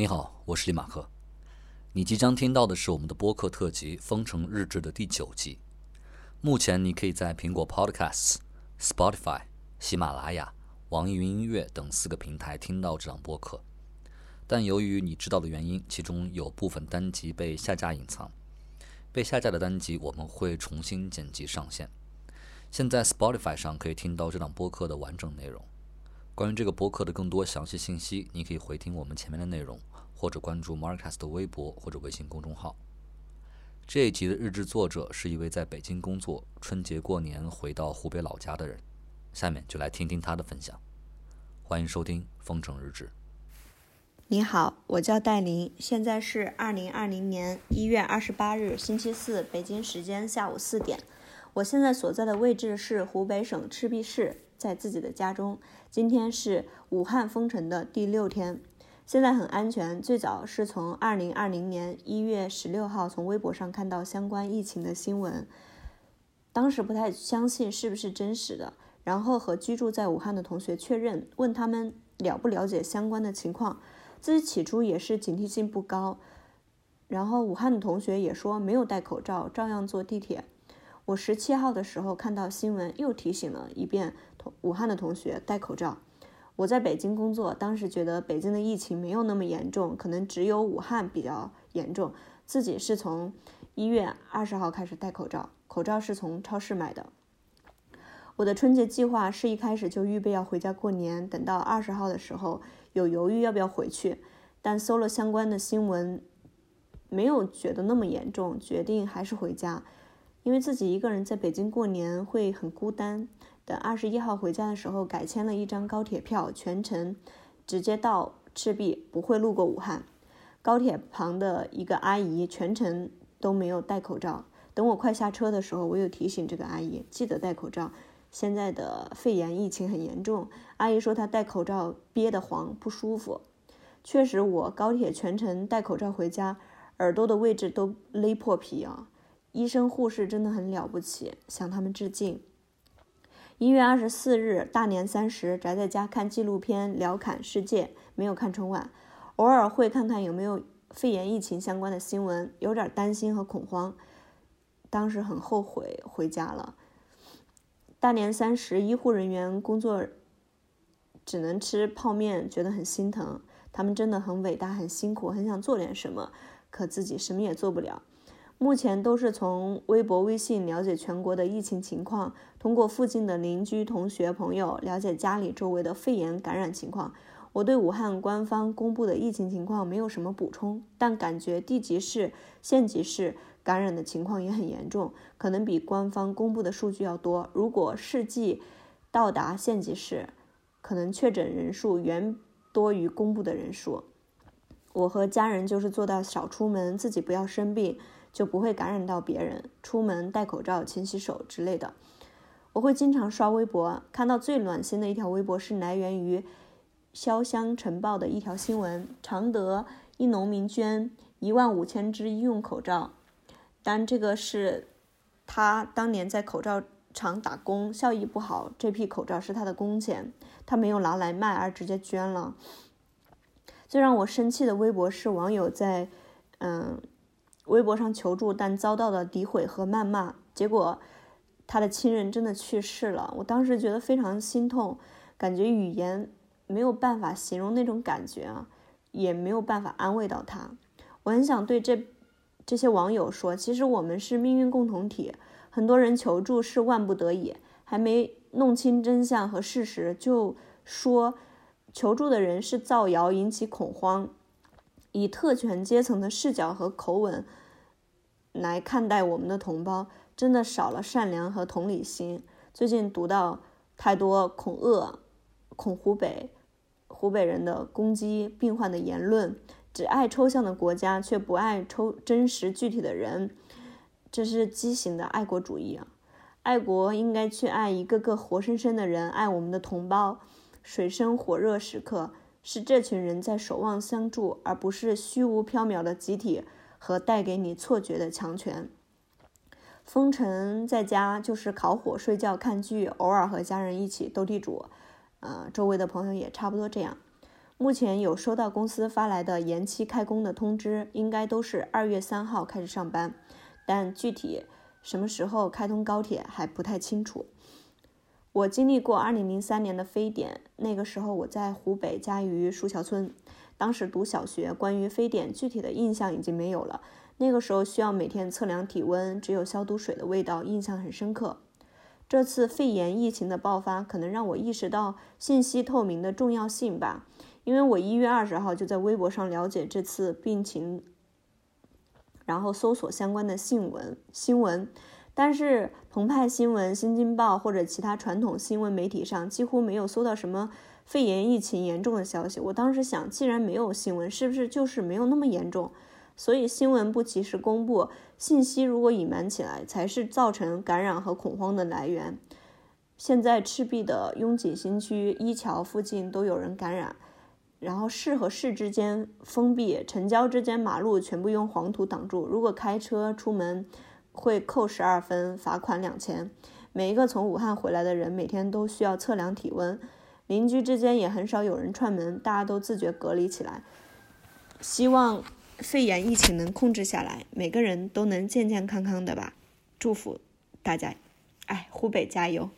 你好，我是李马克。你即将听到的是我们的播客特辑《封城日志》的第九集。目前你可以在苹果 Podcasts、Spotify、喜马拉雅、网易云音乐等四个平台听到这档播客，但由于你知道的原因，其中有部分单集被下架隐藏。被下架的单集我们会重新剪辑上线。现在 Spotify 上可以听到这档播客的完整内容。关于这个播客的更多详细信息，你可以回听我们前面的内容，或者关注 Marcus 的微博或者微信公众号。这一集的日志作者是一位在北京工作、春节过年回到湖北老家的人。下面就来听听他的分享。欢迎收听《封城日志》。你好，我叫戴琳，现在是二零二零年一月二十八日星期四，北京时间下午四点。我现在所在的位置是湖北省赤壁市，在自己的家中。今天是武汉封城的第六天，现在很安全。最早是从二零二零年一月十六号从微博上看到相关疫情的新闻，当时不太相信是不是真实的，然后和居住在武汉的同学确认，问他们了不了解相关的情况。自己起初也是警惕性不高，然后武汉的同学也说没有戴口罩，照样坐地铁。我十七号的时候看到新闻，又提醒了一遍同武汉的同学戴口罩。我在北京工作，当时觉得北京的疫情没有那么严重，可能只有武汉比较严重。自己是从一月二十号开始戴口罩，口罩是从超市买的。我的春节计划是一开始就预备要回家过年，等到二十号的时候。有犹豫要不要回去，但搜了相关的新闻，没有觉得那么严重，决定还是回家，因为自己一个人在北京过年会很孤单。等二十一号回家的时候，改签了一张高铁票，全程直接到赤壁，不会路过武汉。高铁旁的一个阿姨全程都没有戴口罩，等我快下车的时候，我又提醒这个阿姨记得戴口罩。现在的肺炎疫情很严重，阿姨说她戴口罩憋得慌不舒服。确实，我高铁全程戴口罩回家，耳朵的位置都勒破皮啊！医生护士真的很了不起，向他们致敬。一月二十四日大年三十，宅在家看纪录片《聊侃世界》，没有看春晚，偶尔会看看有没有肺炎疫情相关的新闻，有点担心和恐慌。当时很后悔回家了。大年三十，医护人员工作只能吃泡面，觉得很心疼。他们真的很伟大，很辛苦，很想做点什么，可自己什么也做不了。目前都是从微博、微信了解全国的疫情情况，通过附近的邻居、同学、朋友了解家里周围的肺炎感染情况。我对武汉官方公布的疫情情况没有什么补充，但感觉地级市、县级市。感染的情况也很严重，可能比官方公布的数据要多。如果市纪到达县级市，可能确诊人数远多于公布的人数。我和家人就是做到少出门，自己不要生病，就不会感染到别人。出门戴口罩、勤洗手之类的。我会经常刷微博，看到最暖心的一条微博是来源于潇湘晨报的一条新闻：常德一农民捐一万五千只医用口罩。但这个是他当年在口罩厂打工，效益不好。这批口罩是他的工钱，他没有拿来卖，而直接捐了。最让我生气的微博是网友在嗯微博上求助，但遭到了诋毁和谩骂。结果他的亲人真的去世了。我当时觉得非常心痛，感觉语言没有办法形容那种感觉啊，也没有办法安慰到他。我很想对这。这些网友说：“其实我们是命运共同体，很多人求助是万不得已，还没弄清真相和事实，就说求助的人是造谣引起恐慌，以特权阶层的视角和口吻来看待我们的同胞，真的少了善良和同理心。最近读到太多恐鄂、恐湖北、湖北人的攻击病患的言论。”只爱抽象的国家，却不爱抽真实具体的人，这是畸形的爱国主义啊！爱国应该去爱一个个活生生的人，爱我们的同胞。水深火热时刻，是这群人在守望相助，而不是虚无缥缈的集体和带给你错觉的强权。封城在家就是烤火、睡觉、看剧，偶尔和家人一起斗地主，呃，周围的朋友也差不多这样。目前有收到公司发来的延期开工的通知，应该都是二月三号开始上班，但具体什么时候开通高铁还不太清楚。我经历过二零零三年的非典，那个时候我在湖北嘉鱼树桥村，当时读小学，关于非典具体的印象已经没有了。那个时候需要每天测量体温，只有消毒水的味道，印象很深刻。这次肺炎疫情的爆发，可能让我意识到信息透明的重要性吧。因为我一月二十号就在微博上了解这次病情，然后搜索相关的新闻新闻。但是澎湃新闻、新京报或者其他传统新闻媒体上几乎没有搜到什么肺炎疫情严重的消息。我当时想，既然没有新闻，是不是就是没有那么严重？所以新闻不及时公布，信息如果隐瞒起来，才是造成感染和恐慌的来源。现在赤壁的拥挤新区一桥附近都有人感染，然后市和市之间封闭，城郊之间马路全部用黄土挡住，如果开车出门。会扣十二分，罚款两千。每一个从武汉回来的人，每天都需要测量体温。邻居之间也很少有人串门，大家都自觉隔离起来。希望肺炎疫情能控制下来，每个人都能健健康康的吧。祝福大家，哎，湖北加油！